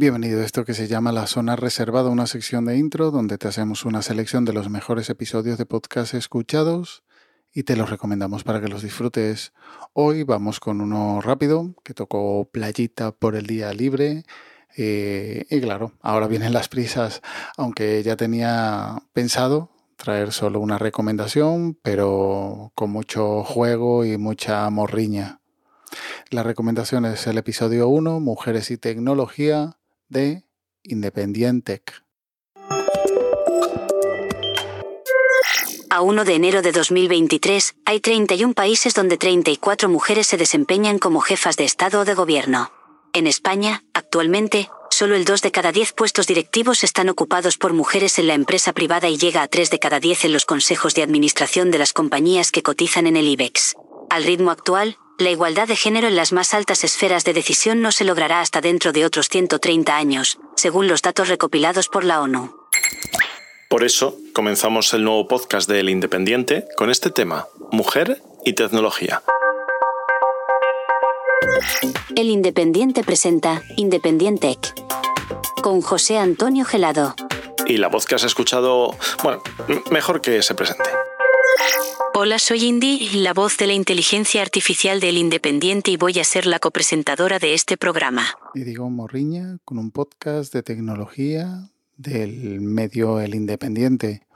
Bienvenido a esto que se llama La Zona Reservada, una sección de intro donde te hacemos una selección de los mejores episodios de podcast escuchados y te los recomendamos para que los disfrutes. Hoy vamos con uno rápido que tocó playita por el día libre. Eh, y claro, ahora vienen las prisas, aunque ya tenía pensado traer solo una recomendación, pero con mucho juego y mucha morriña. La recomendación es el episodio 1, Mujeres y Tecnología, de Independientec. A 1 de enero de 2023, hay 31 países donde 34 mujeres se desempeñan como jefas de Estado o de Gobierno. En España, actualmente, solo el 2 de cada 10 puestos directivos están ocupados por mujeres en la empresa privada y llega a 3 de cada 10 en los consejos de administración de las compañías que cotizan en el IBEX. Al ritmo actual, la igualdad de género en las más altas esferas de decisión no se logrará hasta dentro de otros 130 años, según los datos recopilados por la ONU. Por eso, comenzamos el nuevo podcast de El Independiente con este tema, mujer y tecnología. El Independiente presenta Independientec con José Antonio Gelado. Y la voz que has escuchado, bueno, mejor que se presente. Hola, soy Indy, la voz de la inteligencia artificial del Independiente y voy a ser la copresentadora de este programa. Y digo Morriña con un podcast de tecnología del medio El Independiente.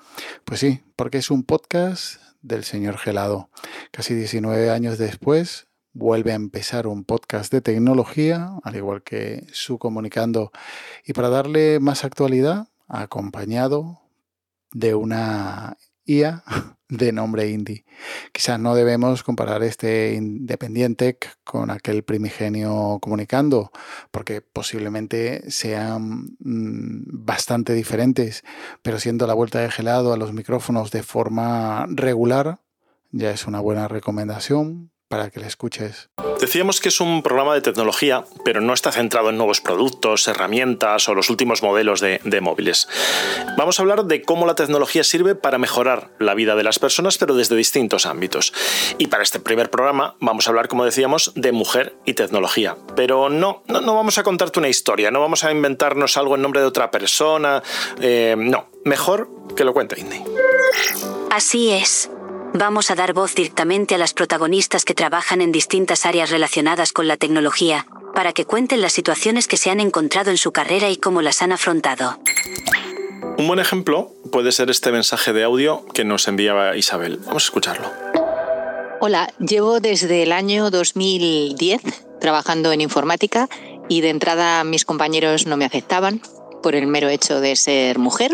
Pues sí, porque es un podcast del señor Gelado. Casi 19 años después vuelve a empezar un podcast de tecnología, al igual que su comunicando. Y para darle más actualidad, acompañado de una IA de nombre Indie. Quizás no debemos comparar este Independiente con aquel primigenio comunicando, porque posiblemente sean mm, bastante diferentes, pero siendo la vuelta de gelado a los micrófonos de forma regular, ya es una buena recomendación para que le escuches. Decíamos que es un programa de tecnología, pero no está centrado en nuevos productos, herramientas o los últimos modelos de, móviles. Vamos a hablar de cómo la tecnología sirve para mejorar la vida de las personas, pero desde distintos ámbitos. Y para este primer programa vamos a hablar, como decíamos, de mujer y tecnología. Pero no, no, no vamos a contarte una historia, no vamos a inventarnos algo en nombre de otra persona. Eh, no, mejor que lo cuente Indy. Así es. Vamos a dar voz directamente a las protagonistas que trabajan en distintas áreas relacionadas con la tecnología, para que cuenten las situaciones que se han encontrado en su carrera y cómo las han afrontado. Un buen ejemplo puede ser este mensaje de audio que nos enviaba Isabel. Vamos a escucharlo. Hola, llevo desde el año 2010 trabajando en informática y de entrada mis compañeros no me aceptaban por el mero hecho de ser mujer.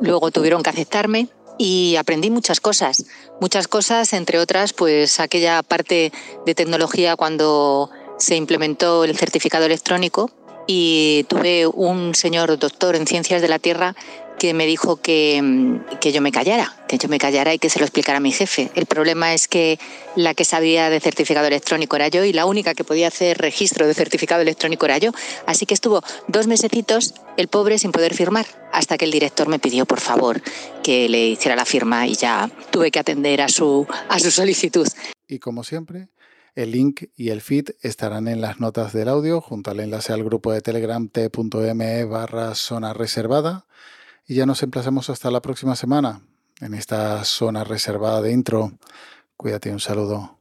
Luego tuvieron que aceptarme y aprendí muchas cosas, muchas cosas, entre otras, pues aquella parte de tecnología cuando se implementó el certificado electrónico y tuve un señor doctor en ciencias de la Tierra que me dijo que, que, yo me callara, que yo me callara y que se lo explicara a mi jefe. El problema es que la que sabía de certificado electrónico era yo y la única que podía hacer registro de certificado electrónico era yo. Así que estuvo dos mesecitos el pobre sin poder firmar, hasta que el director me pidió, por favor, que le hiciera la firma y ya tuve que atender a su, a su solicitud. Y como siempre, el link y el feed estarán en las notas del audio junto al enlace al grupo de Telegram t.me barra zona reservada y ya nos emplazamos hasta la próxima semana en esta zona reservada de intro. Cuídate, un saludo.